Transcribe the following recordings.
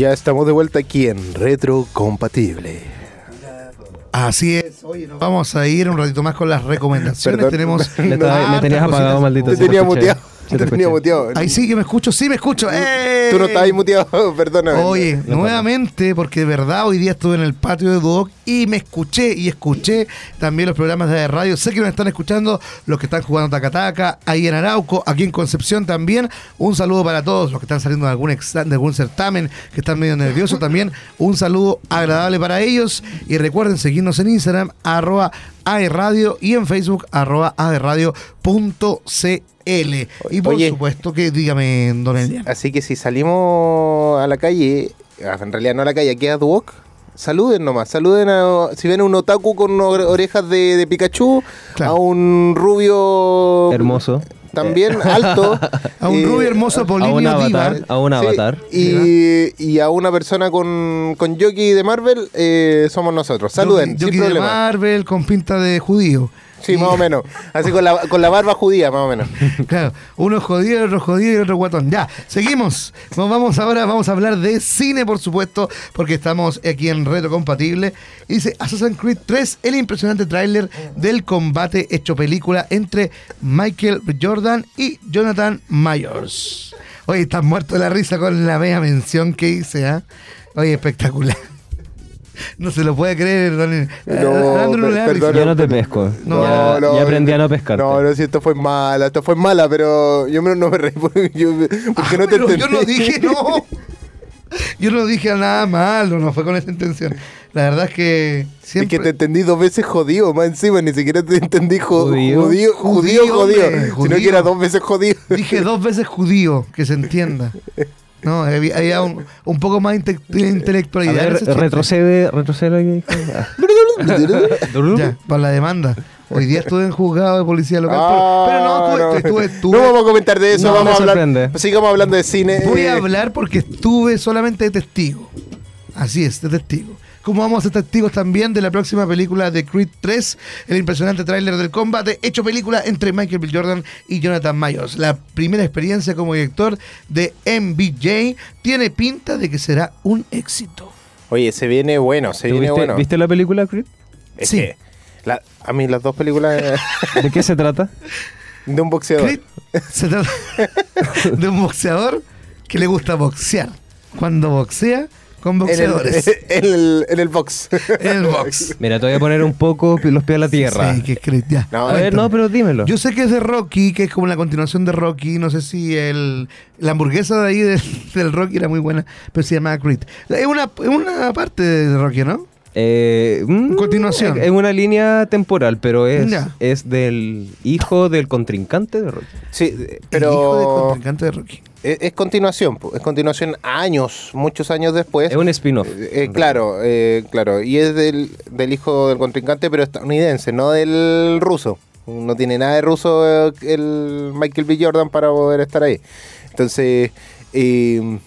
Ya estamos de vuelta aquí en Retro Compatible. Así es. Oye, nos vamos a ir un ratito más con las recomendaciones. Perdón. Tenemos. Me, estaba- me tenías apagado, cositas. maldito. Te tenía muteado. Te te tenía muteado. Ahí sí que me escucho, sí me escucho. ¡Eh! Tú no estabas ahí muteado, perdóname. Oye, No, nuevamente, porque de verdad hoy día estuve en el patio de Duoc y me escuché y escuché también los programas de radio. Sé que nos están escuchando los que están jugando Tacataca, ahí en Arauco, aquí en Concepción también. Un saludo para todos los que están saliendo de algún, de algún certamen, que están medio nerviosos también. Un saludo agradable para ellos. Y recuerden seguirnos en Instagram, arroba aerradio y en Facebook, arroba aerradio.cl. Y por Oye. supuesto que dígame, don. Así que si salimos a la calle, en realidad no a la calle, aquí a Duoc, saluden nomás. Saluden a. Si ven a un otaku con ore- orejas de, de Pikachu, Claro. a un rubio. Hermoso. También alto. A un eh, rubio hermoso A un Polinio Diva. avatar. A un Sí, avatar. y, y a una persona con, con jockey de Marvel, eh, somos nosotros. Saluden, Jockey sin de problema. Marvel con pinta de judío. Sí, más o menos. Así con la, con la barba judía, más o menos. Claro, uno jodido, otro jodido y otro guatón. Ya, seguimos. Nos vamos ahora, vamos a hablar de cine, por supuesto, porque estamos aquí en Reto Compatible. Y dice Assassin's Creed 3, el impresionante tráiler del combate hecho película entre Michael. Jordan y Jonathan Myers. Oye, estás muerto de la risa con la media mención que hice, ¿ah? Oye, espectacular. No se lo puede creer, don No, da per- perdón. Yo no te pesco. No, ya, no, ya aprendí a no pescar. No, no, si esto fue mala, esto fue mala, pero yo me- no me reí porque, yo, porque Ah, no te pero entendí. Yo no dije no. Yo no dije nada malo, no fue con esa intención. La verdad es que Es siempre... que te entendí dos veces jodido, más encima, ni siquiera te entendí jo- Judío. judío, judío, Judío, sino que era dos veces jodido. Dije dos veces judío, que se entienda. No, había, había un, un poco más inte- A intelectualidad. ver, retrocede, retrocede. Ah. Ya, para la demanda. Hoy día estuve en juzgado de policía local, Ah, pero, pero no, estuve, estuve, estuve- No vamos a comentar de eso, No, vamos a hablar. Sigamos hablando de cine. Voy a eh, hablar porque estuve solamente de testigo. Así es, de testigo. Como vamos a ser testigos también de la próxima película de Creed 3, el impresionante tráiler del combate, hecho película entre Michael B. Jordan y Jonathan Myers. La primera experiencia como director de MBJ tiene pinta de que será un éxito. Oye, se viene bueno, se ¿Tú viene viste, bueno. ¿Viste la película, Creed? Es Sí. que la- a mí las dos películas eh, ¿De qué se trata? de un boxeador. Creed se trata de un boxeador que le gusta boxear. Cuando boxea con En el, boxeadores. en, el, en el box. En el box. Mira, te voy a poner un poco los pies a la tierra. Sí, que es Creed, ya. No, a ver, no, pero dímelo. Yo sé que es de Rocky, que es como la continuación de Rocky. No sé si el, la hamburguesa de ahí del, del Rocky era muy buena, pero se llamaba Creed. Es una, es una parte de Rocky, ¿no? Eh, mm, Continuación. Es una línea temporal, pero es, Ya. es del hijo del contrincante de Rocky. Sí, El hijo del pero contrincante de Rocky. es, es continuación, po, es continuación años, muchos años después. Es un spin-off. Eh, eh, claro, eh, claro. Y es del, del hijo del contrincante, pero estadounidense, no del ruso. No tiene nada de ruso eh, el Michael B. Jordan para poder estar ahí. Entonces, eh,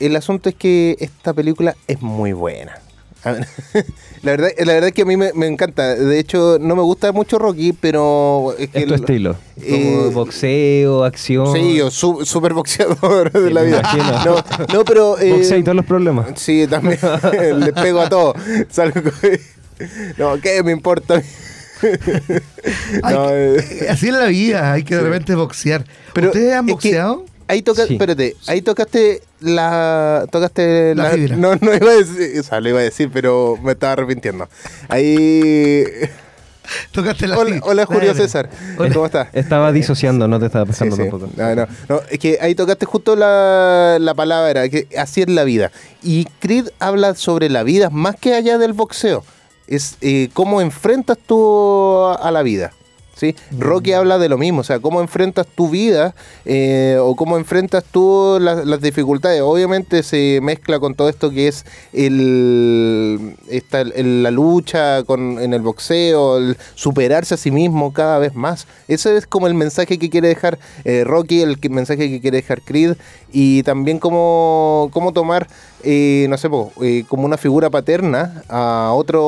el asunto es que esta película es muy buena. La verdad, la verdad es que a mí me, me encanta. De hecho, no me gusta mucho Rocky, pero es que Es tu el- estilo. eh, Como boxeo, acción. Sí, yo su- super boxeador de Sí, la vida. No, no, pero. eh, Boxea y todos los problemas. Sí, también. Le pego a todo. Salgo con- No, ¿qué me importa? Hay No, que- eh, así es la vida, hay que de repente boxear. Pero ¿Ustedes han es que- boxeado? Ahí toca, Sí. espérate, ahí tocaste la. Tocaste La fibra. No, no iba a decir, o sea, lo iba a decir, pero me estaba arrepintiendo. Ahí. Tocaste la Hola, hola, Julio Dale. César. ¿Cómo estás? Estaba disociando, no te estaba Sí, sí. tampoco. No, no, no, es que ahí tocaste justo la, la palabra, que así es la vida. Y Creed habla sobre la vida más que allá del boxeo. Es eh, cómo enfrentas tú a la vida. ¿Sí? Rocky habla de lo mismo, o sea, cómo enfrentas tu vida eh, o cómo enfrentas tú las, las dificultades. Obviamente se mezcla con todo esto que es el, esta, el- la lucha con, en el boxeo, el superarse a sí mismo cada vez más. Ese es como el mensaje que quiere dejar eh, Rocky, el que- mensaje que quiere dejar Creed y también cómo, cómo tomar, eh, no sé, como una figura paterna a, otro,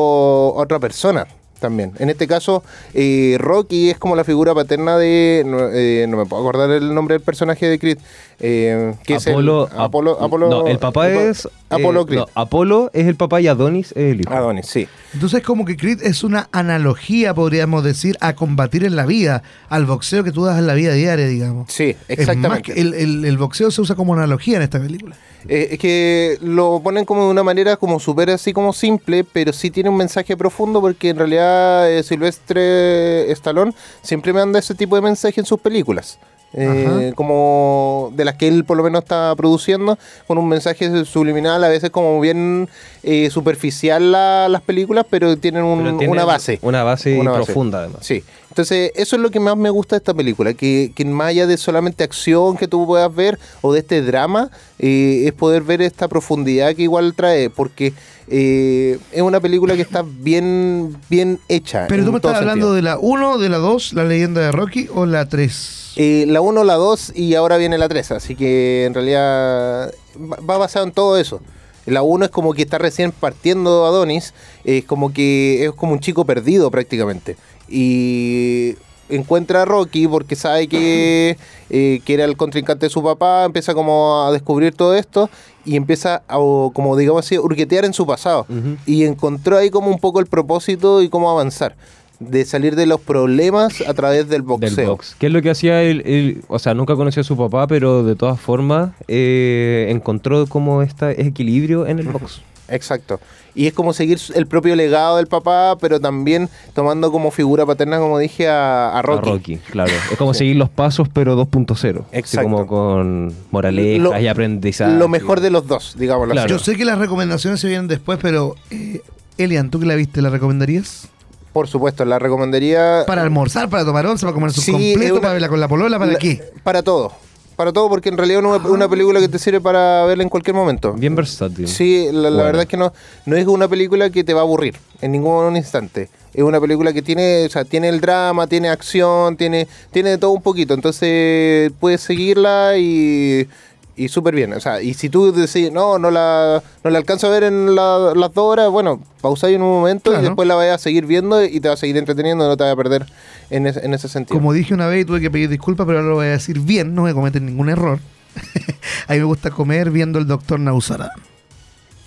a otra persona. También. En este caso, eh, Rocky es como la figura paterna de. No, eh, no me puedo acordar el nombre del personaje de Creed. Eh, que es el- Apolo, Apolo, Ap- Apolo- no, el papá Apolo- es. Apolo eh, Creed. no, Apolo es el papá y Adonis es el hijo. Adonis, sí. Entonces como que Creed es una analogía, podríamos decir, a combatir en la vida, al boxeo que tú das en la vida diaria, digamos. Sí, Es más exactamente. que el, el- el boxeo se usa como analogía en esta película. Eh, es que lo ponen como de una manera como súper así como simple, pero sí tiene un mensaje profundo porque en realidad eh, Silvestre Stallone siempre manda ese tipo de mensaje en sus películas. Eh, como de las que él por lo menos está produciendo, con un mensaje subliminal, a veces como bien eh, superficial la- las películas, pero tienen un- Pero una base. Una base Una base. profunda, además. Sí, entonces eso es lo que más me gusta de esta película, que, que más allá de solamente acción que tú puedas ver o de este drama, eh, es poder ver esta profundidad que igual trae, porque eh, es una película que está bien, bien hecha. Pero tú me estás hablando sentido. de la 1, de la 2, la leyenda de Rocky o la 3. Eh, la 1, la 2 y ahora viene la 3, así que en realidad va va basado en todo eso. La 1 es como que está recién partiendo Adonis, es como que es como un chico perdido prácticamente. Y encuentra a Rocky porque sabe que, eh, que era el contrincante de su papá, empieza como a descubrir todo esto y empieza a, como digamos así, hurguetear en su pasado. Y encontró ahí como un poco el propósito y cómo avanzar. De salir de los problemas a través del boxeo. Del box. ¿Qué es lo que hacía él? él- o sea, nunca conoció a su papá, pero de todas formas eh, encontró como este equilibrio en el box. Exacto. Y es como seguir el propio legado del papá, pero también tomando como figura paterna, como dije, a, a Rocky. A Rocky, claro. Es como seguir los pasos, pero 2.0. Así Exacto. como con moralejas Lo- y aprendizaje. Lo mejor de los dos, digámoslo Claro. Yo sé que las recomendaciones se vienen después, pero eh, Elian, ¿tú que la viste, la recomendarías? Por supuesto, la recomendaría. Para almorzar, para tomar once, para comer su Sí, completo, una- para verla con la polola, ¿para la- qué? Para todo. Para todo, porque en realidad es una, una película que te sirve para verla en cualquier momento. Bien versátil. Sí, la, la Bueno. verdad es que no, no es una película que te va a aburrir en ningún instante. Es una película que tiene, o sea, tiene el drama, tiene acción, tiene, tiene de todo un poquito. Entonces puedes seguirla y, y súper bien. O sea, y si tú decís, no, no la, no la alcanzo a ver en la- las dos horas, bueno, pausáis en un momento Claro. y después la vayas a seguir viendo y te vas a seguir entreteniendo, no te vas a perder en, ese- en ese sentido. Como dije una vez y tuve que pedir disculpas, pero ahora lo voy a decir bien, no voy a cometer ningún error. a mí me gusta comer viendo el doctor Nausara.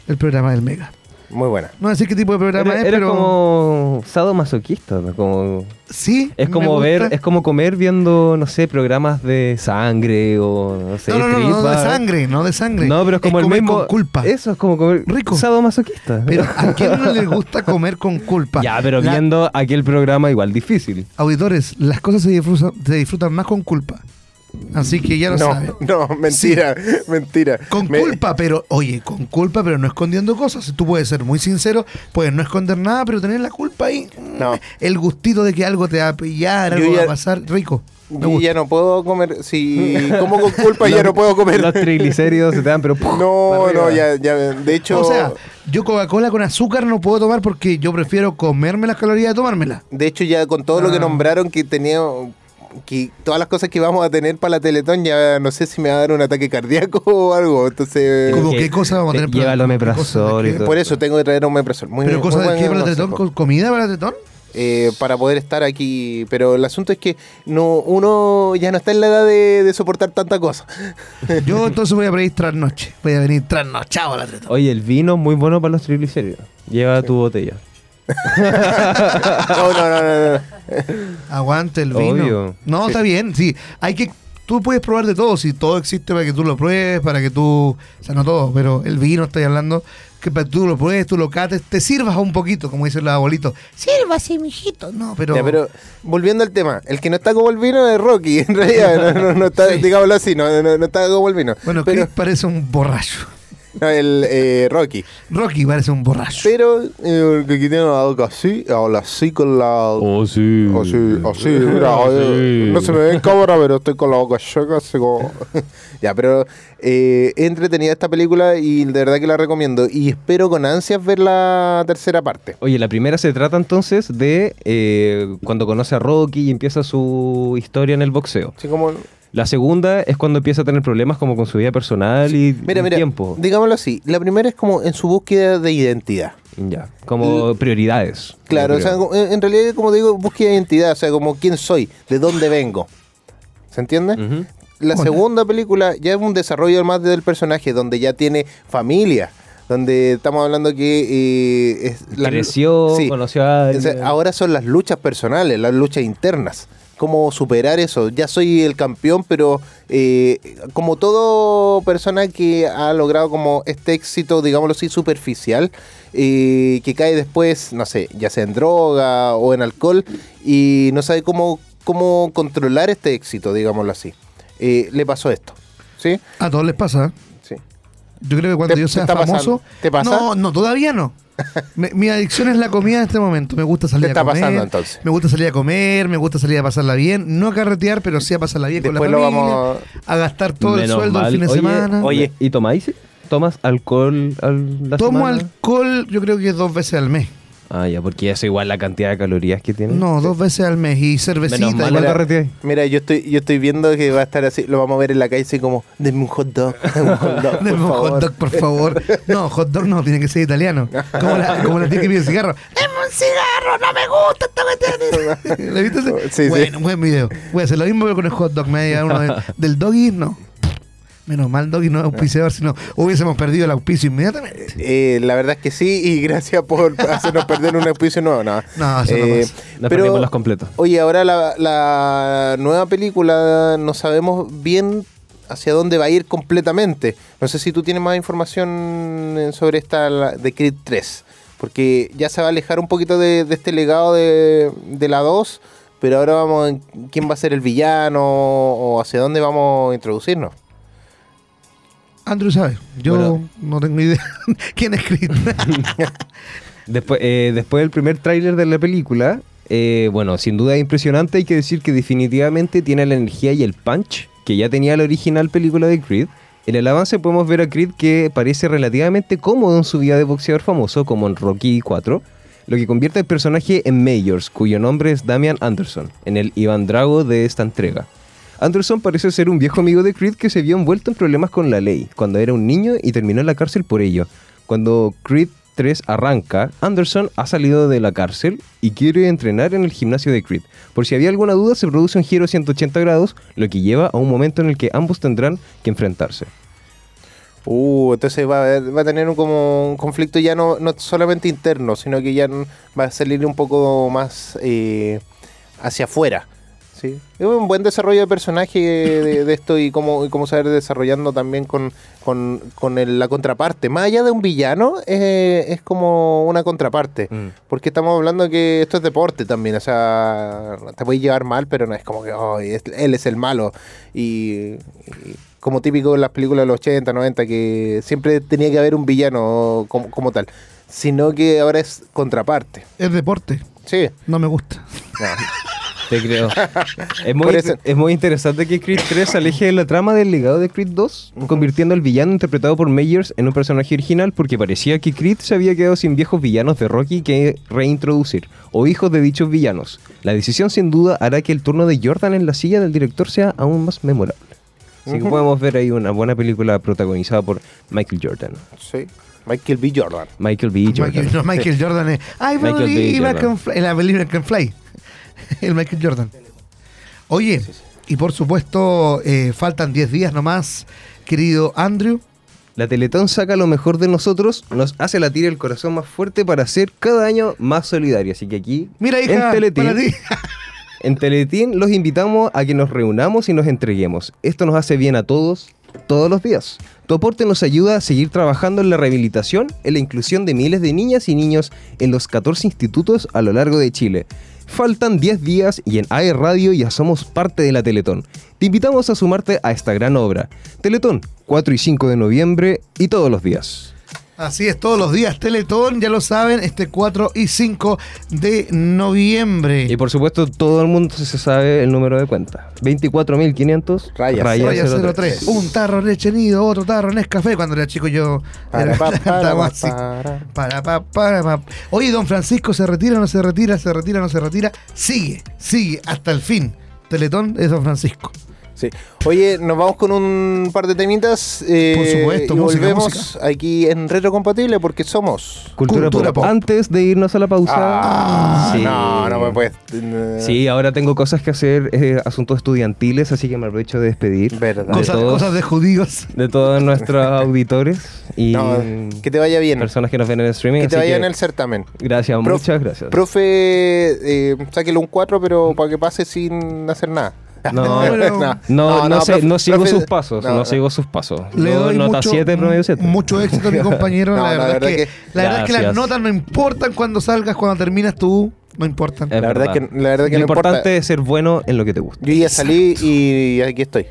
El programa del Mega. Muy buena. No voy a decir qué tipo de programa Eres, es, eres pero como sadomasoquista, como sí. es como ver, es como comer viendo, no sé, programas de sangre o no sé, No, no, no, no, de sangre, no de sangre. No, pero es como el comer mismo con culpa. Eso es como comer Rico. sadomasoquista. Pero a quién no le gusta comer con culpa. ya, pero La- viendo aquel programa igual difícil. Auditores, las cosas se disfrutan, se disfrutan más con culpa. Así que ya lo No, saben. no, mentira, mentira. Con Me- culpa, pero, oye, con culpa, pero no escondiendo cosas. Tú puedes ser muy sincero, puedes no esconder nada, pero tener la culpa ahí. No. El gustito de que algo te va a pillar, algo va a pasar. Rico. Gusta. ya no puedo comer. Si como con culpa, ya no puedo comer. Los triglicéridos se te dan, pero ¡pum! No, no, ya, ya. De hecho, O sea, yo Coca-Cola con azúcar no puedo tomar porque yo prefiero comerme las calorías de tomármela. de hecho, ya con todo lo que Ah. nombraron que tenía. Que todas las cosas que vamos a tener para la Teletón, ya no sé si me va a dar un ataque cardíaco o algo. Entonces, ¿Cómo qué cosa vamos a tener? te lleva el ¿Qué omeprazol y todo. por eso tengo que traer un omeprazol. Muy ¿Pero muy cosa de qué para la tetón? ¿Comida para la tetón? Eh, para poder estar aquí. Pero el asunto es que no uno ya no está en la edad de, de soportar tanta cosa. Yo entonces voy a pedir trasnoche. Voy a venir trasnochado a la tetón. Oye, el vino muy bueno para los triglicéridos. Lleva tu botella. No, no, no, no. no. Aguante el vino. Obvio. No, está bien, sí. Hay que. Tú puedes probar de todo, si todo existe para que tú lo pruebes, para que tú. O sea, no todo, pero el vino estoy hablando, que para que tú lo pruebes, tú lo cates, te sirvas un poquito, como dicen los abuelitos. Sírvase, mijito. No, pero. Ya, pero volviendo al tema, el que no está como el vino es Rocky, en realidad, no, no- no está, Sí. digámoslo así, no, no, no está como el vino. Bueno, pero Chris parece un borracho. No, el eh, Rocky. Rocky parece un borracho. Pero eh, el que tiene la boca así, habla así con la. Oh, sí. Así, así, mira, eh, no se me ve en cámara, pero estoy con la boca seca, así como... ya, pero eh, entretenida esta película y de verdad que la recomiendo. Y espero con ansias ver la tercera parte. Oye, la primera se trata entonces de eh, cuando conoce a Rocky y empieza su historia en el boxeo. Así como... La segunda es cuando empieza a tener problemas como con su vida personal y Mira, y mira, tiempo. digámoslo así, la primera es como en su búsqueda de identidad. Ya, como prioridades. Claro, o sea, en realidad, como digo, búsqueda de identidad, o sea, como quién soy, de dónde vengo. ¿Se entiende? La segunda película ya es un desarrollo más del personaje, donde ya tiene familia, donde estamos hablando que eh, es la- sí. conoció a O sea, alguien. ahora son las luchas personales, las luchas internas. Cómo superar eso. Ya soy el campeón, pero eh, como todo persona que ha logrado como este éxito, digámoslo así, superficial, eh, que cae después, no sé, ya sea en droga o en alcohol, y no sabe cómo, cómo controlar este éxito, digámoslo así. Eh, le pasó esto. ¿Sí? A todos les pasa. Sí. Yo creo que cuando ¿Te- yo sea famoso. pasando? ¿Te pasa? No, no, todavía no. Me- mi adicción es la comida en este momento. Me gusta salir Te está a comer. pasando, entonces. Me gusta salir a comer, me gusta salir a pasarla bien. No a carretear, pero sí a pasarla bien Después con lo la familia. vamos- A gastar todo el sueldo el fin de Oye, semana. oye. ¿Y tomáis? ¿Tomas alcohol al, la Tomo semana? alcohol, yo creo que dos veces al mes. Ah, ya, porque eso igual la cantidad de calorías que tiene. No, dos veces al mes. Y cervecita. Menos mal igual. Mira, yo estoy, yo estoy viendo que va a estar así, lo vamos a ver en la calle así como, denme un hot dog, denme un hot dog, por favor". hot dog, por favor. No, hot dog no, tiene que ser italiano. Como la, como la tía que pide cigarro. ¡Deme un cigarro! ¡No me gusta esta cuestión! ¿Lo viste? ese? Sí, sí. bueno, buen video. Voy a hacer lo mismo pero con el hot dog. Me uno de- del doggy, no. Menos mal, doggy no es auspiciador, si no hubiésemos perdido el auspicio inmediatamente. Eh, la verdad es que sí, y gracias por hacernos perder un auspicio nuevo. No, No, eso no Eh, pasa. Nos pero, perdimos los completos. oye, ahora la, la nueva película no sabemos bien hacia dónde va a ir completamente. No sé si tú tienes más información eh, sobre esta la- de Creed 3, porque ya se va a alejar un poquito de, de este legado de, de la 2, pero ahora vamos en quién va a ser el villano o hacia dónde vamos a introducirnos. Andrew sabe. Yo Bueno. no tengo idea quién es Creed. Después, eh, después del primer tráiler de la película, eh, bueno, sin duda es impresionante. Hay que decir que definitivamente tiene la energía y el punch que ya tenía la original película de Creed. En el avance podemos ver a Creed que parece relativamente cómodo en su vida de boxeador famoso, como en Rocky 4, lo que convierte al personaje en Mayors, cuyo nombre es Damian Anderson, en el Iván Drago de esta entrega. Anderson parece ser un viejo amigo de Creed que se vio envuelto en problemas con la ley cuando era un niño y terminó en la cárcel por ello. Cuando Creed 3 arranca, Anderson ha salido de la cárcel y quiere entrenar en el gimnasio de Creed. Por si había alguna duda, se produce un giro 180 grados, lo que lleva a un momento en el que ambos tendrán que enfrentarse. Uh, entonces va a, a tener un, como un conflicto ya no, no solamente interno, sino que ya va a salir un poco más eh, hacia afuera. ¿Sí? Es un buen desarrollo de personaje de, de esto y cómo, y cómo se va a ir desarrollando también con, con, con el- la contraparte. Más allá de un villano, eh, es como una contraparte. Mm. Porque estamos hablando que esto es deporte también, o sea, te puedes llevar mal, pero no es como que "Oh, es- él es el malo. Y, y como típico en las películas de los 80, 90, que siempre tenía que haber un villano como, como tal, sino que ahora es contraparte. es deporte. Sí. No me gusta. No. Te creo. es, muy, es muy interesante que Creed 3 se aleje de la trama del legado de Creed 2, convirtiendo al villano interpretado por Meyers en un personaje original porque parecía que Creed se había quedado sin viejos villanos de Rocky que reintroducir, o hijos de dichos villanos. La decisión sin duda hará que el turno de Jordan en la silla del director sea aún más memorable. Así que Ujú. podemos ver ahí una buena película protagonizada por Michael Jordan. Sí. Michael B. Jordan. Michael B. Jordan. Michael, no, Michael Jordan es. I Michael believe I can fly. En la believe I can fly. El Michael Jordan. Oye, y por supuesto, eh, faltan 10 días nomás, querido Andrew. La Teletón saca lo mejor de nosotros, nos hace latir el corazón más fuerte para ser cada año más solidario. Así que aquí, Mira, hija, en Teletín, para ti. en Teletín los invitamos a que nos reunamos y nos entreguemos. Esto nos hace bien a todos, todos los días. Tu aporte nos ayuda a seguir trabajando en la rehabilitación, en la inclusión de miles de niñas y niños en los 14 institutos a lo largo de Chile. Faltan 10 días y en AE Radio ya somos parte de la Teletón. Te invitamos a sumarte a esta gran obra. Teletón, 4 y 5 de noviembre y todos los días. Así es, todos los días Teletón, ya lo saben, este 4 y 5 de noviembre. Y por supuesto, todo el mundo se sabe el número de cuenta. 24.500 Raya Raya 03. 03. Un tarro leche nido, otro tarro Nescafé. Cuando era chico yo Para, era- pa, para, cantaba pa, así. para. Para, pa, para, pa. Oye, don Francisco, ¿se retira no se retira? ¿Se retira no se retira? Sigue, sigue hasta el fin. Teletón es don Francisco. Sí. Oye, nos vamos con un par de temitas. eh, Por supuesto, y música, volvemos música. aquí en Retrocompatible porque somos. Cultura, Cultura pop. pop. Antes de irnos a la pausa. Ah, sí. no, no me puedes. eh, Sí, ahora tengo cosas que hacer, eh, asuntos estudiantiles, así que me aprovecho de despedir Verdad. de, Cosas, todos, cosas de judíos. de todos nuestros auditores y No, que te vaya bien. personas que nos ven en el streaming. Que te vaya que en el certamen. Gracias, Prof- muchas gracias. Profe, eh, sáquelo un 4, pero para que pase sin hacer nada. No, no, no, sé, no sigo sus pasos, no, no, sigo sus pasos. Le Yo doy nota mucho, 7, promedio 7. mucho éxito a mi compañero. No, la, la verdad es que, que- la verdad es que las notas no importan cuando salgas, cuando terminas tú, no importan. Es La verdad que- la verdad que Lo no importa. importante es ser bueno en lo que te gusta. Yo ya salí y aquí estoy.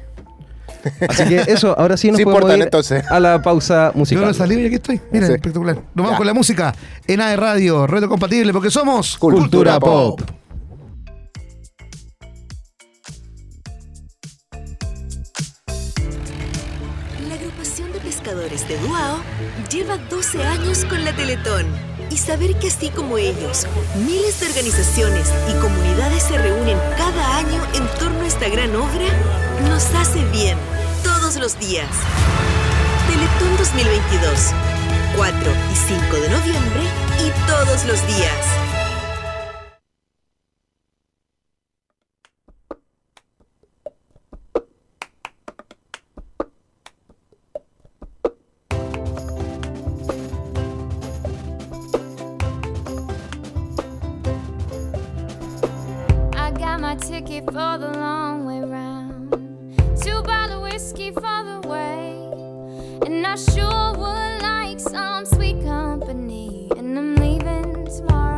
Así que eso, ahora sí nos Sí podemos importan, ir entonces. a la pausa Yo musical. no salí y aquí estoy. Mira, Sí. espectacular. Nos vamos Ya. con la música en AE Radio, Reto Compatible, porque somos Cultura Pop. De Duao lleva 12 años con la Teletón. Y saber que así como ellos, miles de organizaciones y comunidades se reúnen cada año en torno a esta gran obra, nos hace bien todos los días. Teletón 2022, 4 y 5 de noviembre y todos los días. Ticket for the long way round. Two bottle whiskey for the way. And I sure would like some sweet company. And I'm leaving tomorrow.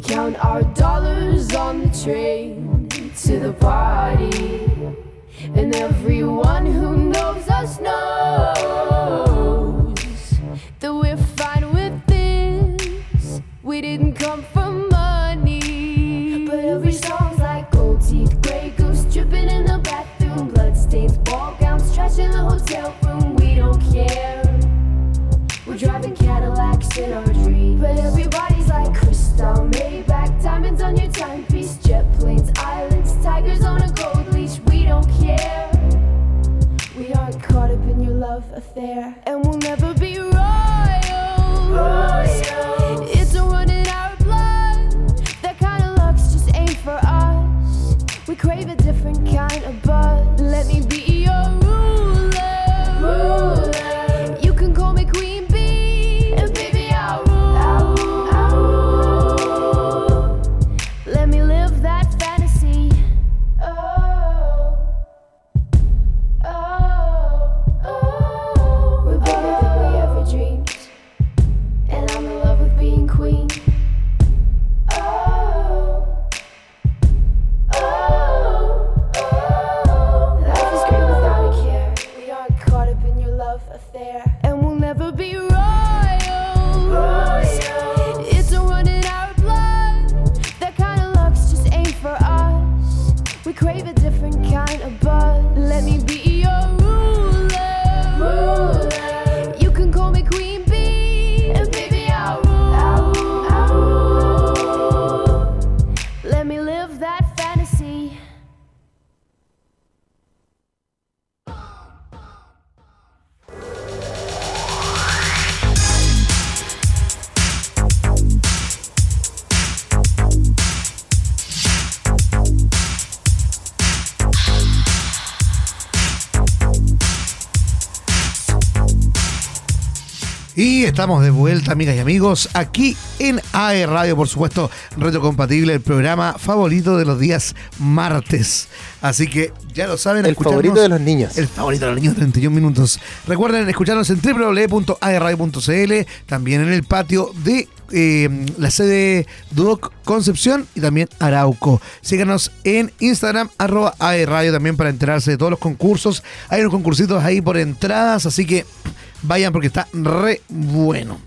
We count our dollars on the train to the party. And everyone who knows us knows estamos de vuelta, amigas y amigos, aquí en AE Radio, por supuesto, retrocompatible, el programa favorito de los días martes. Así que ya lo saben, El favorito de los niños. El favorito de los niños, 31 minutos. Recuerden escucharnos en www.aeradio.cl, también en el patio de eh, la sede Duoc Concepción y también Arauco. Síganos en Instagram, arroba aeradio también para enterarse de todos los concursos. Hay unos concursitos ahí por entradas, así que vayan porque está re bueno.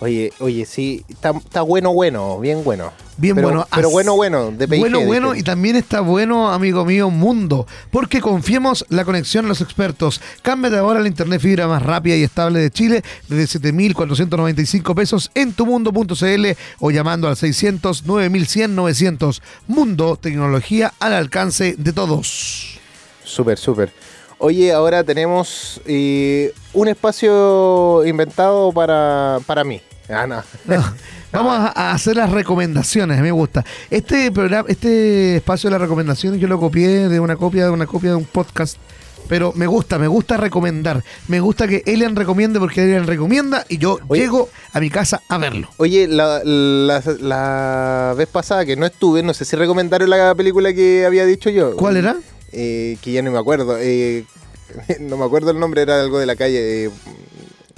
Oye, oye, sí, está, está bueno, bueno, bien bueno. Bien Pero- bueno. Pero bueno, bueno, de PIG, Bueno, bueno, y también está bueno, amigo mío, mundo. Porque confiemos la conexión a los expertos. Cámbiate ahora la internet fibra más rápida y estable de Chile desde 7,495 pesos en tumundo.cl o llamando al 600 9100 900. Mundo, tecnología al alcance de todos. Súper, súper. Oye, ahora tenemos eh, un espacio inventado para, para mí. Ah, no. Vamos a, a hacer las recomendaciones, me gusta. Este programa, este espacio de las recomendaciones yo lo copié de una copia de una copia de un podcast, pero me gusta, me gusta recomendar. Me gusta que Elian recomiende porque Elian recomienda y yo Oye. llego a mi casa a verlo. Oye, la, la, la vez pasada que no estuve, no sé si recomendaron la película que había dicho yo. ¿Cuál era? Eh, que ya no me acuerdo. eh, no me acuerdo el nombre, era algo de la calle. eh,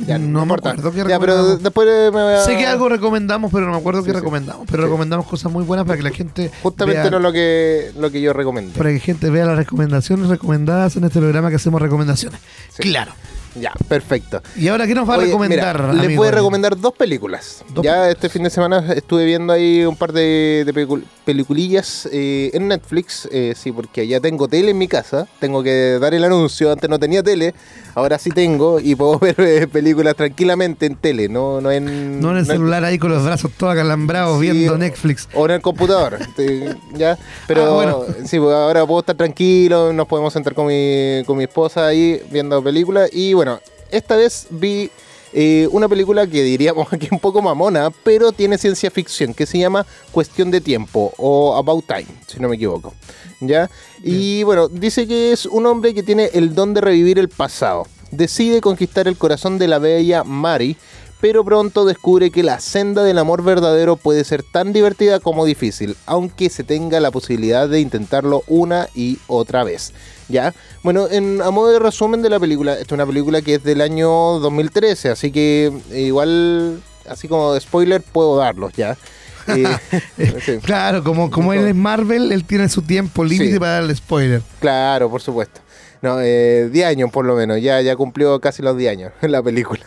ya, No me importa. acuerdo qué Ya, pero después me voy a... Sé que algo recomendamos, pero no me acuerdo qué Sí, sí. recomendamos. Pero Sí. recomendamos cosas muy buenas para que la gente Justamente vea- no lo que, lo que yo recomendé. para que la gente vea las recomendaciones recomendadas en este programa que hacemos recomendaciones. Claro. Ya, perfecto. Y ahora, ¿qué nos va a recomendar? mira, les voy a recomendar dos películas. Dos ya películas. este fin de semana estuve viendo ahí un par de, de pelicu- peliculillas eh, en Netflix. eh, sí, porque ya tengo tele en mi casa. Tengo que dar el anuncio. Antes no tenía tele. Ahora sí tengo y puedo ver eh, películas tranquilamente en tele. No, no en, No en el no celular ahí con los brazos todos acalambrados Sí, viendo Netflix. O en el computador. ¿ya? Pero Ah, bueno. sí, pues ahora puedo estar tranquilo, nos podemos sentar con mi, con mi esposa ahí viendo películas. Y bueno, esta vez vi eh, una película que diríamos es un poco mamona, pero tiene ciencia ficción, que se llama Cuestión de Tiempo o About Time, si no me equivoco. ¿Ya? Y bueno, dice que es un hombre que tiene el don de revivir el pasado. Decide conquistar el corazón de la bella Mari, pero pronto descubre que la senda del amor verdadero puede ser tan divertida como difícil, aunque se tenga la posibilidad de intentarlo una y otra vez. ¿Ya? Bueno, en, a modo de resumen de la película, esta es una película que es del año 2013, así que eh, igual, así como de spoiler, puedo darlos ya. Eh, sí. Claro, como, como él es Marvel, él tiene su tiempo límite Sí. para darle spoiler. Claro, por supuesto. No, eh, 10 años por lo menos, ya, ya cumplió casi los 10 años en la película.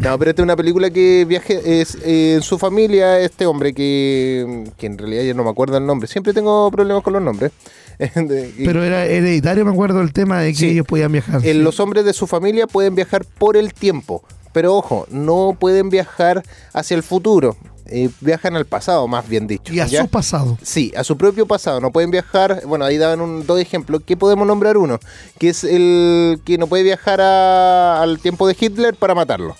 no, pero esta es una película que viaje, es eh, en su familia, este hombre que, que en realidad yo no me acuerdo el nombre, siempre tengo problemas con los nombres. Y- Pero era hereditario, me acuerdo el tema de que Sí. ellos podían viajar. Sí. Los hombres de su familia pueden viajar por el tiempo, pero ojo, no pueden viajar hacia el futuro, eh, viajan al pasado, más bien dicho. Y a ¿ya? su pasado. Sí, a su propio pasado. No pueden viajar. Bueno, ahí daban un, dos ejemplos. ¿Qué podemos nombrar uno? Que es el que no puede viajar a- al tiempo de Hitler para matarlo.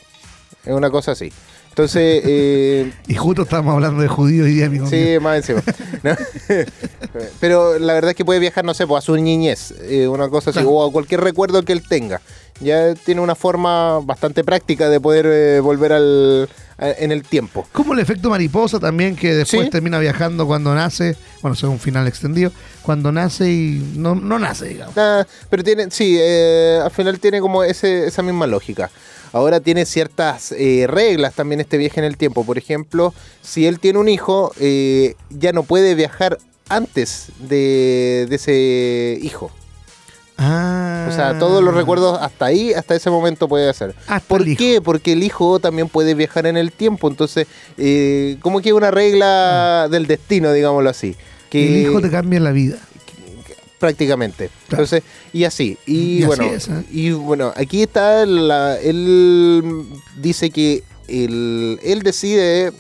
Es una cosa así. Entonces, eh, Y justo estábamos hablando de judíos hoy día, amigo. sí, mío. más encima. ¿no? Pero la verdad es que puede viajar, no sé, pues, a su niñez, eh, una cosa así, Claro. o a cualquier recuerdo que él tenga. Ya tiene una forma bastante práctica de poder eh, volver al, a- en el tiempo. Como el efecto mariposa también, que después Sí. termina viajando cuando nace, bueno, según un final extendido, cuando nace y no, no nace, digamos. Ah, pero tiene, sí, eh, al final tiene como ese, esa misma lógica. Ahora tiene ciertas eh, reglas también este viaje en el tiempo. Por ejemplo, si él tiene un hijo, eh, ya no puede viajar antes de, de ese hijo. Ah. O sea, todos los recuerdos hasta ahí, hasta ese momento puede hacer. Hasta ¿Por qué? Porque el hijo también puede viajar en el tiempo. Entonces, eh, como que una regla del destino, digámoslo así. Que El hijo te cambia la vida. Prácticamente. Claro. Entonces, y así. Y, Y así bueno, es, ¿eh? y bueno, aquí está la, él dice que él, él decide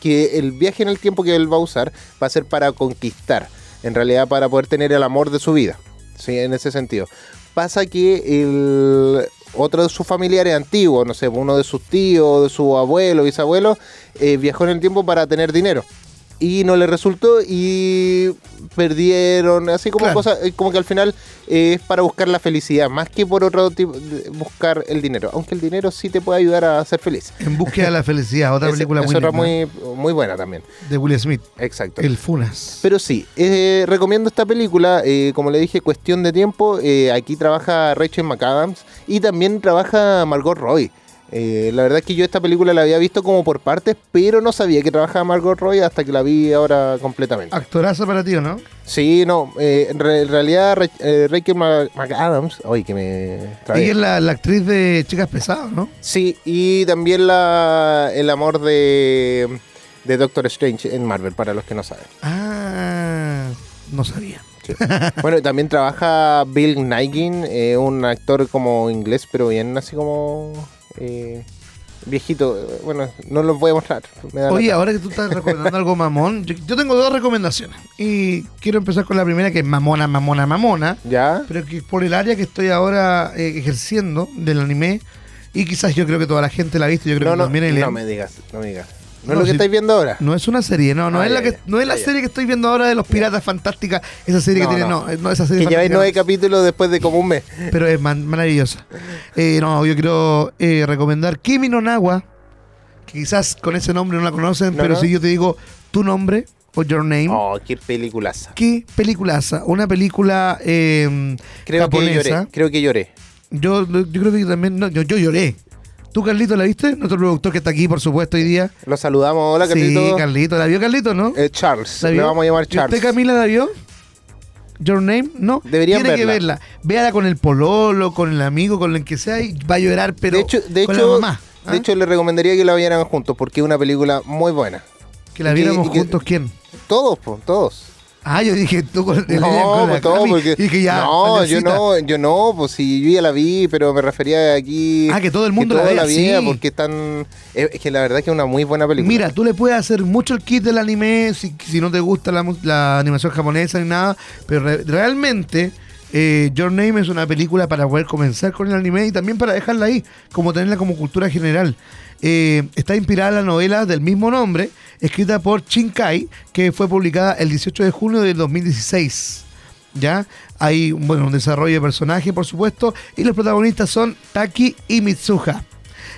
que el viaje en el tiempo que él va a usar va a ser para conquistar, en realidad para poder tener el amor de su vida. Sí, en ese sentido. Pasa que el otro de sus familiares antiguos, no sé, uno de sus tíos, de su abuelo, bisabuelo, eh, viajó en el tiempo para tener dinero. Y no le resultó y perdieron, así como Claro. cosas, eh, como que al final eh, es para buscar la felicidad, más que por otro tipo, buscar el dinero. Aunque el dinero sí te puede ayudar a ser feliz. En búsqueda de la felicidad, otra Es- película es muy, otra muy, muy buena también. de Will Smith, Exacto. El Funas. Pero sí, eh, recomiendo esta película. eh, como le dije, cuestión de tiempo. eh, aquí trabaja Rachel McAdams y también trabaja Margot Roy. Eh, la verdad es que yo esta película la había visto como por partes, pero no sabía que trabajaba Margot Roy hasta que la vi ahora completamente. Actorazo para ti, ¿o no? Sí, no, eh, en, re- en realidad Ra- eh, Rachel McAdams, ay que me. Ella es la, la actriz de Chicas Pesadas, ¿no? Sí, y también la, el amor de, de Doctor Strange en Marvel, para los que no saben. Ah, no sabía. Sí. bueno, también trabaja Bill Nighy, eh, un actor como inglés, pero bien así como eh, viejito. Bueno, no los voy a mostrar. Oye, ahora que tú estás recomendando algo mamón, yo, yo tengo dos recomendaciones. Y quiero empezar con la primera, que es mamona, mamona, mamona. ¿Ya? Pero que por el área que estoy ahora eh, ejerciendo del anime, y quizás yo creo que toda la gente la ha visto, yo creo No, que no, también Elena. no me digas, no me digas. ¿No, No, es lo que si- estáis viendo ahora? No es una serie, no, no Ah, es la que ya. no es la Ah, ya. serie que estoy viendo ahora de los piratas fantásticas, esa serie No, que tiene, no. no, esa serie Que lleváis nueve capítulos después de como un mes. pero es man- maravillosa. Eh, no, yo quiero eh, recomendar Kimi no Nawa, que quizás con ese nombre no la conocen, No, pero si yo te digo tu nombre o your name, Oh, qué peliculaza. qué peliculaza, una película eh, Creo que japonesa. lloré. Creo que lloré. Yo, yo creo que también, no, yo, yo lloré. ¿Tú, Carlito, la viste? Nuestro productor que está aquí, por supuesto, hoy día. Lo saludamos. Hola, Sí, Carlito. Carlito. ¿La vio Carlito, no? Eh, Charles. ¿La Le vamos a llamar ¿Y Charles. ¿Usted, Camila, la vio? Your Name, ¿no? Deberían Tiene que verla. Véala con el pololo, con el amigo, con el que sea y va a llorar, pero de hecho, de con hecho, la mamá. ¿ah? de hecho, le recomendaría que la vieran juntos porque es una película muy buena. que la y que- viéramos y que- juntos, ¿quién? Todos, todos. Ah, yo dije tú con el No, la pues todo Cami, porque. y que ya, no, yo no, yo no, pues si yo ya la vi, pero me refería aquí. Ah, que todo el mundo la todos vea, viera sí. porque están. Es es que la verdad que es una muy buena película. Mira, tú le puedes hacer mucho el kit del anime si, si no te gusta la, la animación japonesa ni nada, pero re- realmente eh, Your Name es una película para poder comenzar con el anime y también para dejarla ahí, como tenerla como cultura general. Eh, está inspirada en la novela del mismo nombre, escrita por Shinkai, que fue publicada el 18 de junio del 2016. ¿Ya? Hay bueno, un desarrollo de personaje, por supuesto, y los protagonistas son Taki y Mitsuha.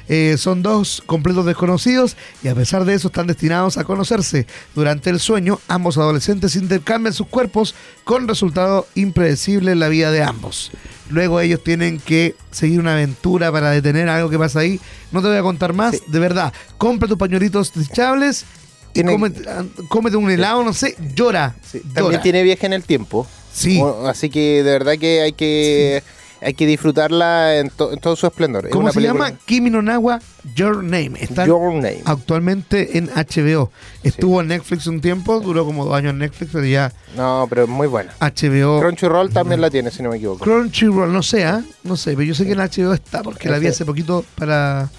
Eh, son dos completos desconocidos y a pesar de eso están destinados a conocerse. Durante el sueño, ambos adolescentes intercambian sus cuerpos con resultado impredecible en la vida de ambos. Luego ellos tienen que seguir una aventura para detener algo que pasa ahí. No te voy a contar más, Sí. de verdad. Compra tus pañuelitos desechables y Tiene- cómete, cómete un helado, no sé, llora. Sí, llora. También tiene viaje en el tiempo. Sí. Así que de verdad que hay que, hay que disfrutarla en, to- en todo su esplendor. Es ¿Cómo se película- llama? Kimi no Nawa, Your Name. Está Your Name. actualmente en HBO. Estuvo en Netflix un tiempo, duró como dos años en Netflix, pero ya No, pero es muy buena. HBO. Crunchyroll también la tiene, si no me equivoco. Crunchyroll, no sé, ¿ah? no sé, pero yo sé que en HBO está porque la vi Ese- hace poquito para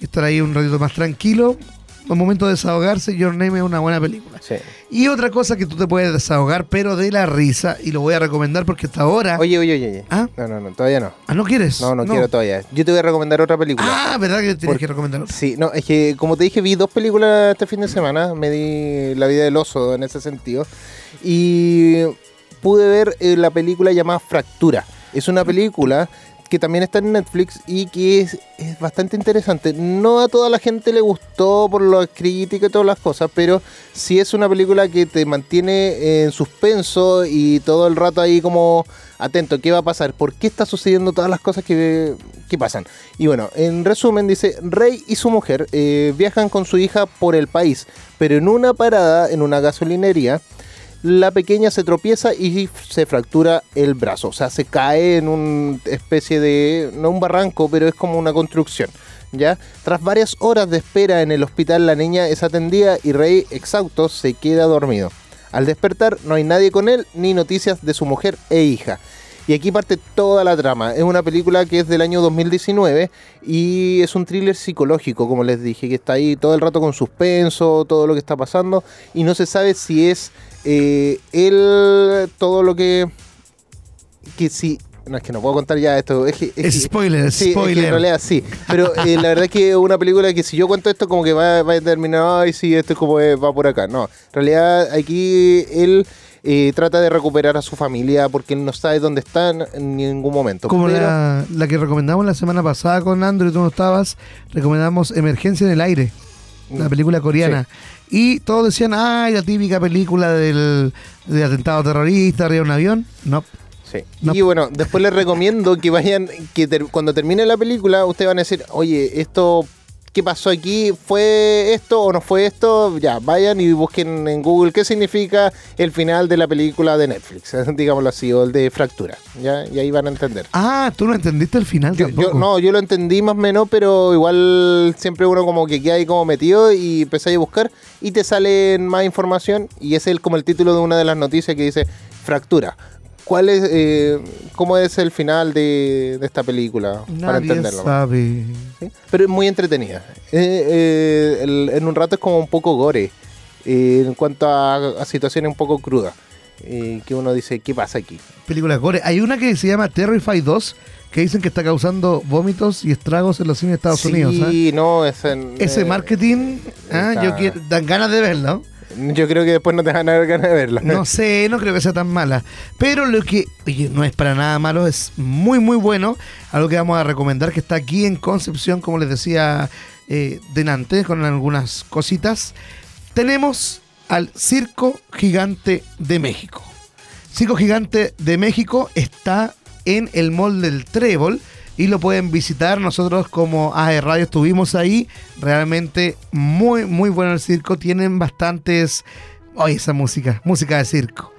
estar ahí un ratito más tranquilo. Un momento de desahogarse, Your Name es una buena película. Sí. Y otra cosa que tú te puedes desahogar, pero de la risa, y lo voy a recomendar porque hasta ahora. Oye, oye, oye. oye. ¿Ah? No, no, no, todavía no. Ah, ¿no quieres? No, no, quiero todavía. Yo te voy a recomendar otra película. Ah, ¿verdad que tienes Por- que recomendar otra? Sí, no, es que como te dije, vi dos películas este fin de semana. Me di La vida del oso en ese sentido. Y pude ver eh, la película llamada Fractura. Es una película que también está en Netflix y que es, bastante interesante. No a toda la gente le gustó por la crítica y todas las cosas, pero sí es una película que te mantiene en suspenso y todo el rato ahí como atento, ¿qué va a pasar? ¿Por qué está sucediendo todas las cosas que, que pasan? Y bueno, en resumen dice, Rey y su mujer eh, viajan con su hija por el país, pero en una parada, en una gasolinería, la pequeña se tropieza y se fractura el brazo. O sea, se cae en una especie de, no un barranco, pero es como una construcción. ¿Ya? Tras varias horas de espera en el hospital, la niña es atendida y Rey, exhausto, se queda dormido. Al despertar, no hay nadie con él ni noticias de su mujer e hija. Y aquí parte toda la trama. Es una película que es del año 2019 y es un thriller psicológico, como les dije, que está ahí todo el rato con suspenso, todo lo que está pasando y no se sabe si es eh, él todo lo que que si no es que no puedo contar ya esto es, que, es Es que- spoiler, sí, es que spoiler. en realidad sí pero eh, la verdad es que es una película que si yo cuento esto como que va, va a terminar ay sí esto es como va por acá no en realidad aquí él eh, trata de recuperar a su familia porque él no sabe dónde están en ningún momento Como Pero- la, la que recomendamos la semana pasada con Andrew, tú no estabas, recomendamos Emergencia en el Aire, la Mm, película coreana. Y todos decían, ay, la típica película del, de atentado terrorista arriba de un avión. No, Sí. No. Y bueno, después les recomiendo que vayan, que ter- cuando termine la película, ustedes van a decir, oye, esto, ¿qué pasó aquí? ¿Fue esto o no fue esto? Ya, vayan y busquen en Google qué significa el final de la película de Netflix, digámoslo así, o el de Fractura. ¿ya? Y ahí van a entender. Ah, tú no entendiste el final Yo, tampoco. yo- no, yo lo entendí más o menos, pero igual siempre uno como que queda ahí como metido y empecé a buscar y te sale más información y es el, como el título de una de las noticias que dice Fractura. ¿Cuál es, eh, ¿Cómo es el final de, de esta película? para Nadie entenderlo. sabe. ¿sí? Pero es muy entretenida. Eh, eh, el- en un rato es como un poco gore eh, en cuanto a, a situaciones un poco crudas. eh, que uno dice, ¿qué pasa aquí? Película gore. Hay una que se llama Terrify 2, que dicen que está causando vómitos y estragos en los cines de Estados sí, Unidos. ¿ah? no, es en- Ese eh, marketing, ah, está- yo quiero, dan ganas de verlo. Yo creo que después no te van a dar ganas de verla. No sé, no creo que sea tan mala. Pero lo que, oye, no es para nada malo, es muy, muy bueno. Algo que vamos a recomendar que está aquí en Concepción, como les decía eh, delante, con algunas cositas. Tenemos al Circo Gigante de México. Circo Gigante de México está en el Mall del Trébol y lo pueden visitar. Nosotros como AE Radio estuvimos ahí. Realmente muy, muy bueno el circo. Tienen bastantes... Oye, esa música, música de circo.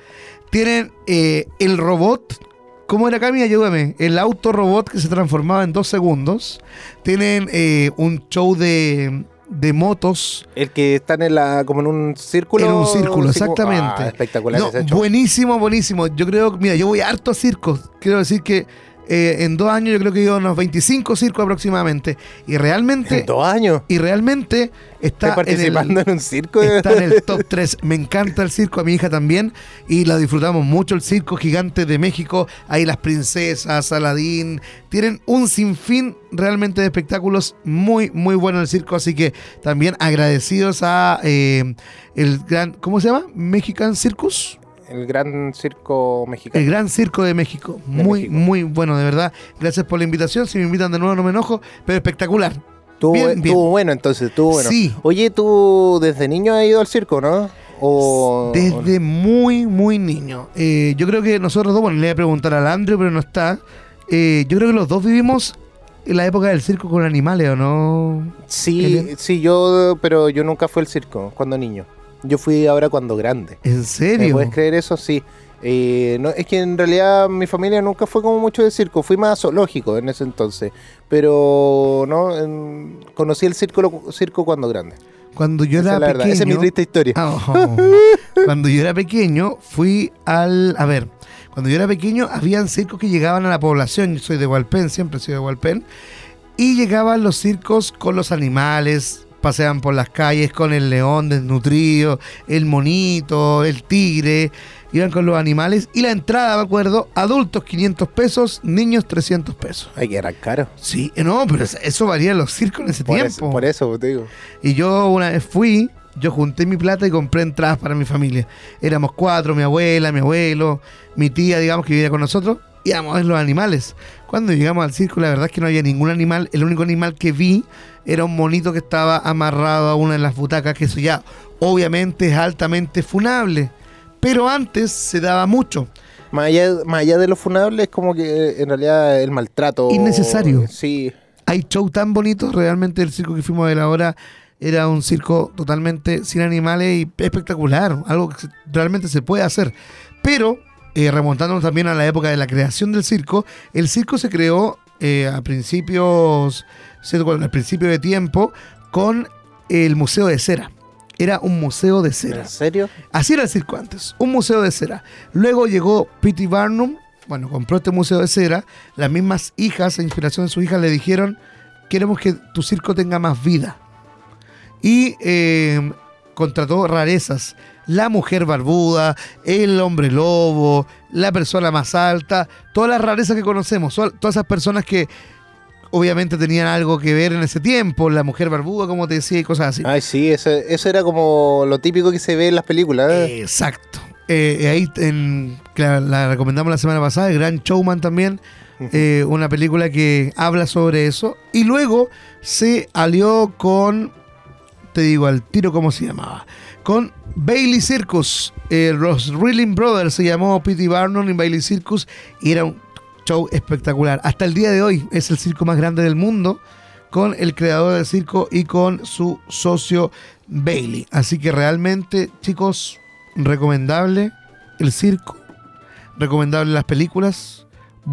Tienen eh, el robot. ¿Cómo era Cami? Ayúdame. El auto robot que se transformaba en dos segundos. Tienen eh, un show de, de motos. El que están en la, como en un círculo. En un círculo, exactamente. Ah, espectacular No, ese show. buenísimo, buenísimo. Yo creo, mira, yo voy harto a circos. Quiero decir que eh, en dos años yo creo que he ido a unos 25 circos aproximadamente. Y realmente, En dos años. y realmente está ¿Estás en el, participando en, un circo? está en el top 3. Me encanta el circo, a mi hija también. Y la disfrutamos mucho, el circo gigante de México. Ahí las princesas, Aladín. Tienen un sinfín realmente de espectáculos muy, muy bueno el circo. Así que también agradecidos a eh, el gran, ¿cómo se llama? Mexican Circus. El gran circo mexicano. El Gran Circo de México. Muy, México. muy bueno, de verdad. Gracias por la invitación. Si me invitan de nuevo no me enojo, pero espectacular. Estuvo, bien, bien. bueno entonces, estuvo bueno. Sí. Oye, ¿tú desde niño has ido al circo, no? O, Desde muy, muy niño. Eh, yo creo que nosotros dos, bueno, le voy a preguntar al Andrew, pero no está. Eh, yo creo que los dos vivimos en la época del circo con animales, ¿o no? Sí, sí, yo, pero yo nunca fui al circo cuando niño. Yo fui ahora cuando grande. ¿En ¿Me serio? puedes creer eso? Sí. Eh, no, es que en realidad mi familia nunca fue como mucho de circo, fui más zoológico en ese entonces. Pero no, en- conocí el circo, circo cuando grande. Cuando yo Esa era es pequeño. esa es mi triste historia. Ah, oh. Cuando yo era pequeño, fui al. A ver, cuando yo era pequeño, habían circos que llegaban a la población. Yo soy de Hualpén, siempre he sido de Hualpén. Y llegaban los circos con los animales, paseaban por las calles con el león desnutrido, el monito, el tigre. Iban con los animales. Y la entrada, me acuerdo, adultos 500 pesos, niños 300 pesos. Ay, que era caro. Sí, eh, no, pero eso varía en los circos en ese Por tiempo. eso, por eso te digo. Y yo una vez fui, yo junté mi plata y compré entradas para mi familia. Éramos cuatro, mi abuela, mi abuelo, mi tía, digamos, que vivía con nosotros. Íbamos a ver los animales. Cuando llegamos al circo, la verdad es que no había ningún animal. El único animal que vi era un monito que estaba amarrado a una de las butacas, que eso ya obviamente es altamente funable. Pero antes se daba mucho. Más allá, más allá de lo funable, es como que eh, en realidad el maltrato. Innecesario. Sí. hay show tan bonitos. Realmente el circo que fuimos a ver ahora era un circo totalmente sin animales y espectacular. Algo que realmente se puede hacer. Pero, eh, remontándonos también a la época de la creación del circo, el circo se creó eh, a principios. Cuando- al principio de tiempo con el Museo de Cera. Era un museo de cera. ¿En serio? Así era el circo antes, un museo de cera. Luego llegó P.T. Barnum, bueno, compró este museo de cera. Las mismas hijas, a inspiración de sus hijas, le dijeron, queremos que tu circo tenga más vida. Y eh, contrató rarezas. La mujer barbuda, el hombre lobo, la persona más alta, todas las rarezas que conocemos, todas esas personas que obviamente tenían algo que ver en ese tiempo, la mujer barbuda, como te decía, y cosas así. Ay, sí, eso, eso era como lo típico que se ve en las películas. ¿eh? Exacto. Eh, ahí en- la, la recomendamos la semana pasada, el Gran Showman también, eh, una película que habla sobre eso. Y luego se alió con, te digo al tiro cómo se llamaba, con Bailey Circus. Eh, los Reeling Brothers se llamó P.T. Barnum y Bailey Circus y era un show espectacular. Hasta el día de hoy es el circo más grande del mundo con el creador del circo y con su socio Bailey. Así que realmente, chicos, recomendable el circo, recomendable las películas.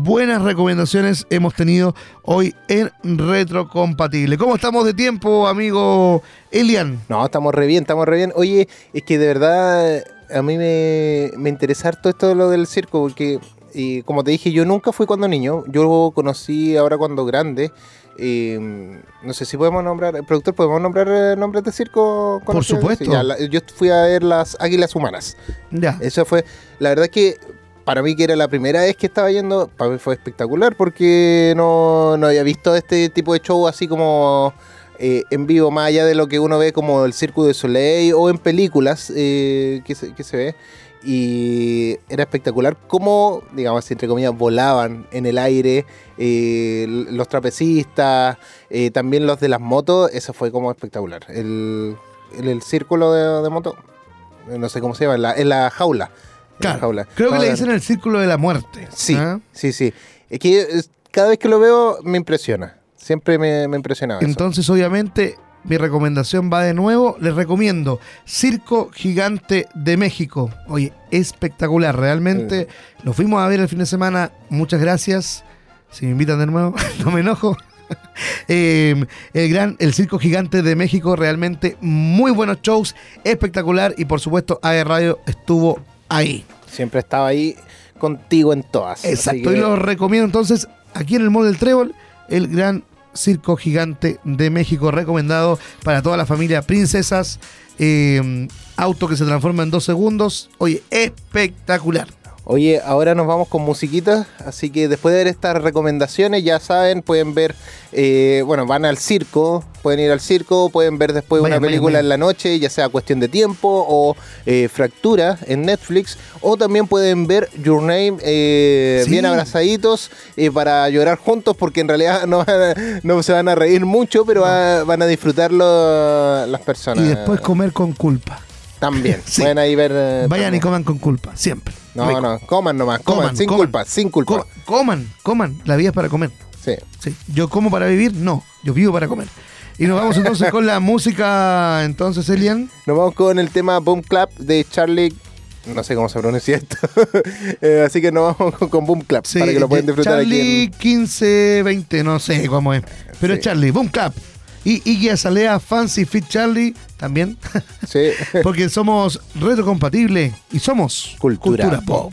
Buenas recomendaciones hemos tenido hoy en Retrocompatible. ¿Cómo estamos de tiempo, amigo Elian? No, estamos re bien, estamos re bien. Oye, es que de verdad a mí me, me interesa todo esto de lo del circo, porque y como te dije, yo nunca fui cuando niño, yo lo conocí ahora cuando grande. Eh, no sé si podemos nombrar, productor, ¿podemos nombrar eh, nombres de circo? Por supuesto. Sí, ya, la- yo fui a ver las Águilas Humanas. Ya. Eso fue, la verdad que para mí que era la primera vez que estaba yendo, para mí fue espectacular porque no, no había visto este tipo de show así como eh, en vivo, más allá de lo que uno ve como el Circo de Soleil o en películas eh, que, se, que se ve. Y era espectacular cómo, digamos, entre comillas, volaban en el aire eh, los trapecistas, eh, también los de las motos, eso fue como espectacular. El, el, círculo de, de moto, no sé cómo se llama, la, en la jaula. Claro. jaula. Creo que le dicen el círculo de la muerte. Sí, ¿ah? sí, sí. Es que cada vez que lo veo me impresiona. Siempre me, me impresionaba eso. Entonces, obviamente, mi recomendación va de nuevo. Les recomiendo Circo Gigante de México. Oye, espectacular. Realmente lo fuimos a ver el fin de semana. Muchas gracias. Si me invitan de nuevo, no me enojo. Eh, el gran el Circo Gigante de México realmente muy buenos shows espectacular y por supuesto AE Radio estuvo ahí Siempre estaba ahí contigo en todas. Exacto, que- y lo recomiendo entonces aquí en el Mall del Trébol, el gran circo gigante de México, recomendado para toda la familia Princesas. eh, auto que se transforma en dos segundos. Oye, espectacular. Oye, ahora nos vamos con musiquita, así que después de ver estas recomendaciones, ya saben, pueden ver, eh, bueno, van al circo, pueden ir al circo, pueden ver después una película en la noche, ya sea cuestión de tiempo o eh, fractura en Netflix, o también pueden ver Your Name eh, Sí. bien abrazaditos eh, para llorar juntos, porque en realidad no, van a- no se van a reír mucho, pero va- van a disfrutarlo las personas. Y después comer con culpa. También, Sí. pueden ahí ver... eh, Vayan y coman con culpa, siempre. No, Rico. no, coman nomás, coman, Coman, sin coman. culpa, sin culpa. Co- coman, coman. La vida es para comer. Sí. Sí. Yo como para vivir, no. Yo vivo para comer. Y nos vamos entonces con la música, entonces, Elian. Nos vamos con el tema Boom Clap de Charlie. No sé cómo se pronuncia esto. Eh, así que nos vamos con, Boom Clap para que lo puedan disfrutar Charlie aquí. 1520, no sé cómo es. Pero Sí. Charlie, Boom Clap. Y Iggy Azalea, Fancy Fit Charlie, también. Sí. Porque somos retrocompatibles y somos Cultura pop.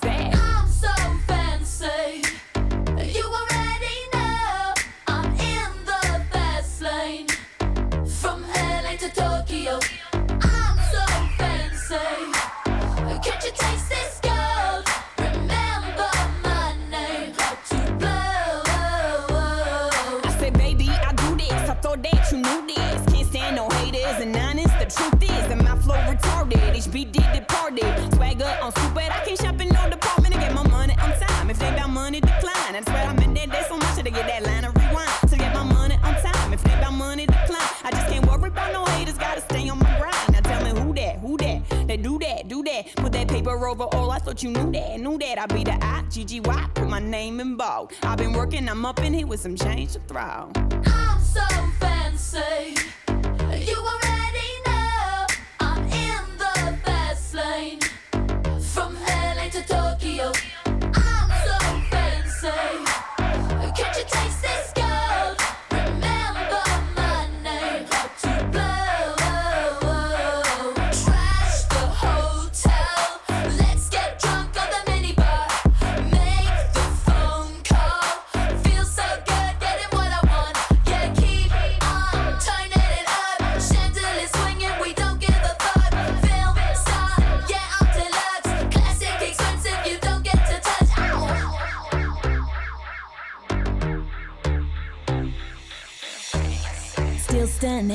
that paper over all. I thought you knew that, knew that. I be the I, G-G-Y. Put my name in bold. I've been working, I'm up in here with some change to throw. I'm so fancy. You already know I'm in the fast lane. From LA to Tokyo.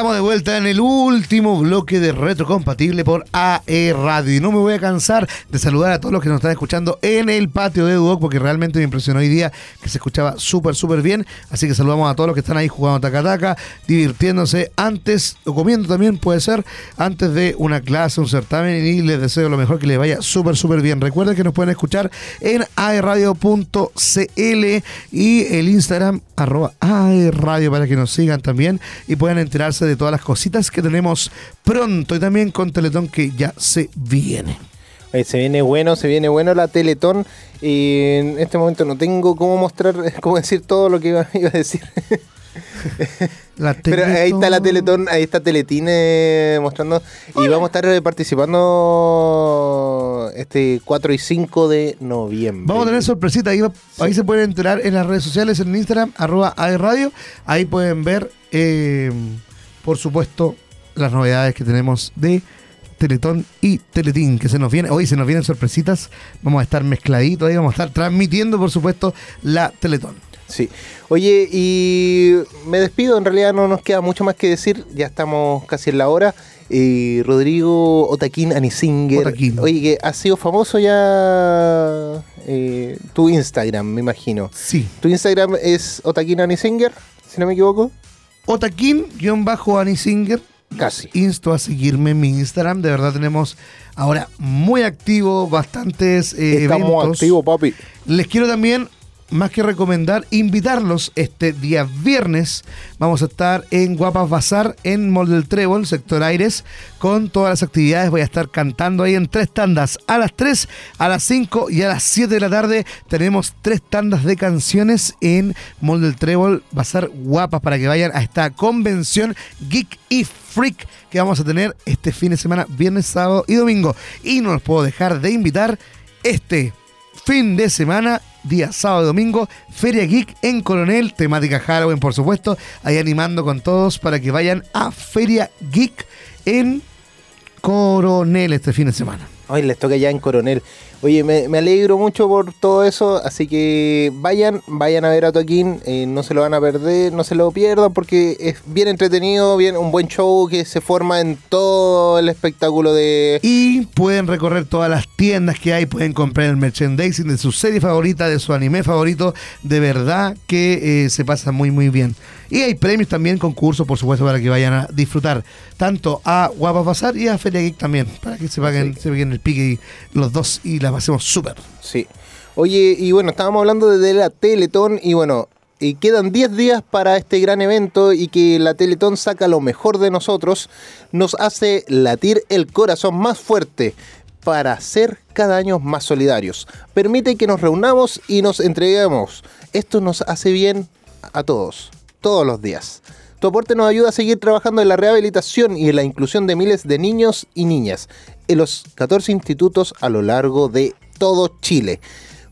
Estamos de vuelta en el último bloque de Retrocompatible por AE Radio. Y no me voy a cansar de saludar a todos los que nos están escuchando en el patio de Duoc, porque realmente me impresionó hoy día que se escuchaba súper, súper bien. Así que saludamos a todos los que están ahí jugando taca-taca, divirtiéndose antes, o comiendo también puede ser, antes de una clase, un certamen. Y les deseo lo mejor que les vaya súper, súper bien. Recuerden que nos pueden escuchar en aeradio.cl y el Instagram arroba aeradio para que nos sigan también y puedan enterarse de todas las cositas que tenemos pronto y también con Teletón que ya se viene. Oye, se viene bueno, se viene bueno la Teletón. Y en este momento no tengo cómo mostrar, cómo decir todo lo que iba, iba a decir. La Pero ahí está la Teletón, ahí está Teletine mostrando. Y vamos a estar eh, participando este 4 y 5 de noviembre. Vamos a tener sorpresita, ahí, va- ahí se pueden enterar en las redes sociales, en Instagram, arroba aeradio. Ahí pueden ver, eh, por supuesto, las novedades que tenemos de Teletón y Teletín, que se nos viene, hoy se nos vienen sorpresitas, vamos a estar mezcladitos ahí, vamos a estar transmitiendo, por supuesto, la Teletón. Sí. Oye, y me despido, en realidad no nos queda mucho más que decir, ya estamos casi en la hora. Eh, Rodrigo Otaquín Anisinger. Otaquín. Oye, que ha sido famoso ya eh, tu Instagram, me imagino. Sí. Tu Instagram es Otaquín Anisinger, si no me equivoco. Otaquín-Anisinger. Casi. Insto a seguirme en mi Instagram. De verdad tenemos ahora muy activo, bastantes eh, Estamos eventos. activos, papi. Les quiero también, más que recomendar, invitarlos este día viernes. Vamos a estar en Guapas Bazar, en Mall del Trébol, sector Aires, con todas las actividades. Voy a estar cantando ahí en tres tandas. A las 3, a las 5 y a las 7 de la tarde tenemos tres tandas de canciones en Mall del Trébol, Bazar Guapas, para que vayan a esta convención Geek y Freak que vamos a tener este fin de semana, viernes, sábado y domingo. Y no los puedo dejar de invitar este fin de semana, día sábado y domingo, Feria Geek en Coronel, temática Halloween, por supuesto, ahí animando con todos para que vayan a Feria Geek en Coronel este fin de semana. Hoy les toca ya en Coronel. Oye, me, me alegro mucho por todo eso, así que vayan, vayan a ver a Toquín, eh, no se lo van a perder, no se lo pierdan porque es bien entretenido, bien un buen show que se forma en todo el espectáculo de... Y pueden recorrer todas las tiendas que hay, pueden comprar el merchandising de su serie favorita, de su anime favorito. De verdad que eh, se pasa muy, muy bien. Y hay premios también, concursos, por supuesto, para que vayan a disfrutar tanto a Guapas Bazar y a Feria Geek también, para que se paguen, se paguen el pique y los dos y la pasemos súper. Sí. Oye, y bueno, estábamos hablando de la Teletón y bueno, y quedan 10 días para este gran evento y que la Teletón saca lo mejor de nosotros, nos hace latir el corazón más fuerte para ser cada año más solidarios. Permite que nos reunamos y nos entreguemos. Esto nos hace bien a todos, todos los días. Tu aporte nos ayuda a seguir trabajando en la rehabilitación y en la inclusión de miles de niños y niñas en los 14 institutos a lo largo de todo Chile.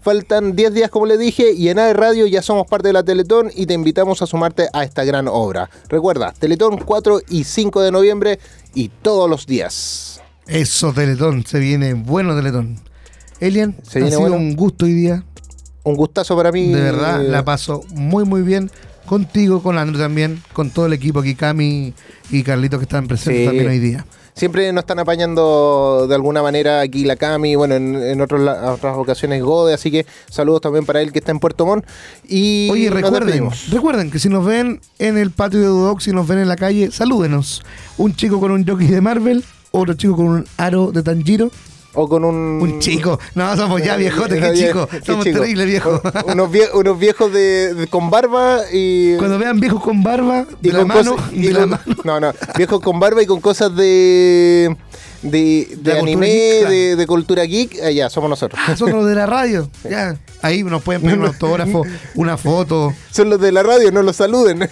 Faltan 10 días, como le dije, y en AE Radio ya somos parte de la Teletón y te invitamos a sumarte a esta gran obra. Recuerda, Teletón 4 y 5 de noviembre y todos los días. Eso, Teletón, se viene bueno Teletón. Elian, Se ha viene sido bueno. un gusto hoy día. Un gustazo para mí. De verdad, la paso muy, muy bien. contigo, con Andrew también, con todo el equipo aquí, Cami y Carlitos que están presentes Sí. también hoy día. Siempre nos están apañando de alguna manera aquí la Cami, bueno, en, en otros otras ocasiones Gode, así que saludos también para él que está en Puerto Montt. Y Oye, recuerden, recuerden que si nos ven en el patio de Dudoc, si nos ven en la calle, salúdenos. Un chico con un jockey de Marvel, otro chico con un aro de Tanjiro, O con un... un chico. No, somos ya viejotes, qué chico. Somos chico. terribles viejos. O- unos, vie- unos viejos de, de- con barba y... Cuando vean viejos con barba, y de la con mano, y de la con- mano. No, no, viejos con barba y con cosas de... De, de anime, geek, de, de cultura geek, allá somos nosotros. Ah, son los de la radio. Ya. Ahí nos pueden poner un autógrafo, una foto. Son los de la radio, no los saluden.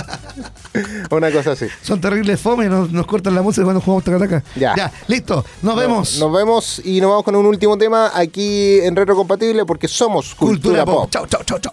Una cosa así. Son terribles fome, nos, nos cortan la música cuando jugamos tacataca. Ya. listo. Nos vemos. Nos vemos y nos vamos con un último tema aquí en Retro Compatible porque somos Cultura, Pop. Chau, chau, chau, chau.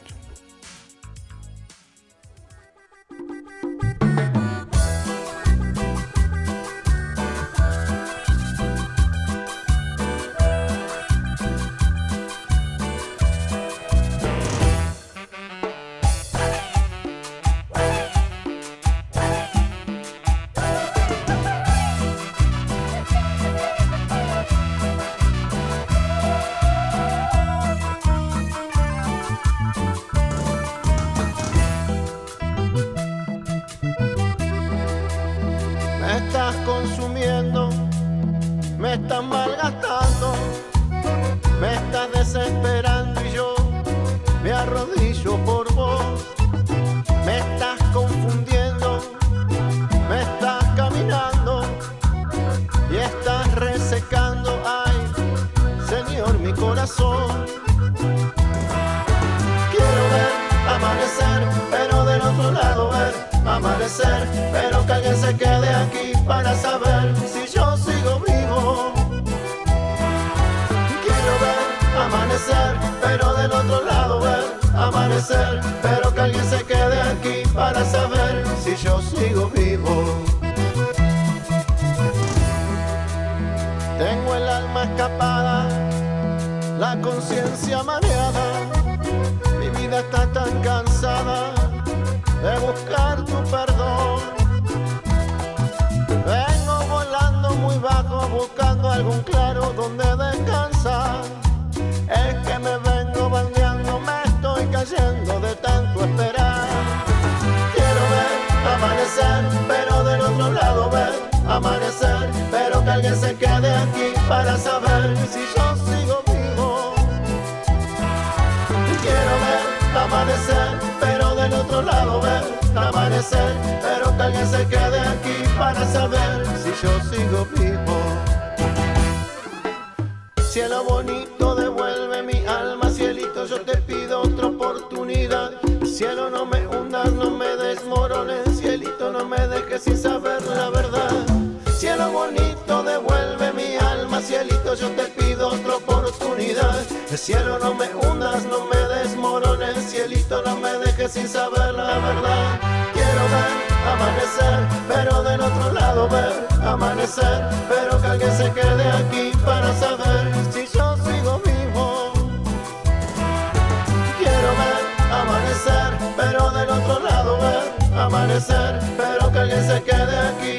Pero que alguien se quede aquí para saber si yo sigo vivo. Tengo el alma escapada, la conciencia mareada. Mi vida está tan cansada estoy cayendo de tanto esperar. Quiero ver amanecer, pero del otro lado ver amanecer, pero que alguien se quede aquí para saber si yo sigo vivo. Quiero ver amanecer, pero del otro lado ver amanecer, pero que alguien se quede aquí para saber si yo sigo vivo. Cielo bonito, Cielo, no me hundas, no me desmorones, cielito, no me dejes sin saber la verdad. Cielo bonito, devuelve mi alma, cielito, yo te pido otra oportunidad. Cielo, no me hundas, no me desmorones, cielito, no me dejes sin saber la verdad. Quiero ver amanecer, pero del otro lado ver amanecer, pero que alguien se quede aquí para saber amanecer, pero que alguien se quede aquí